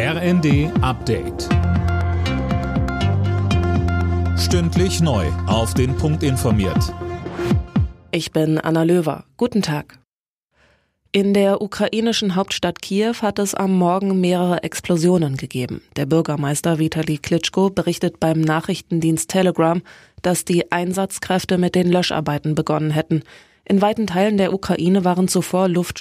RND Update. Stündlich neu. Auf den Punkt informiert. Ich bin Anna Löwer. Guten Tag. In der ukrainischen Hauptstadt Kiew hat es am Morgen mehrere Explosionen gegeben. Der Bürgermeister Vitali Klitschko berichtet beim Nachrichtendienst Telegram, dass die Einsatzkräfte mit den Löscharbeiten begonnen hätten. In weiten Teilen der Ukraine waren zuvor Luft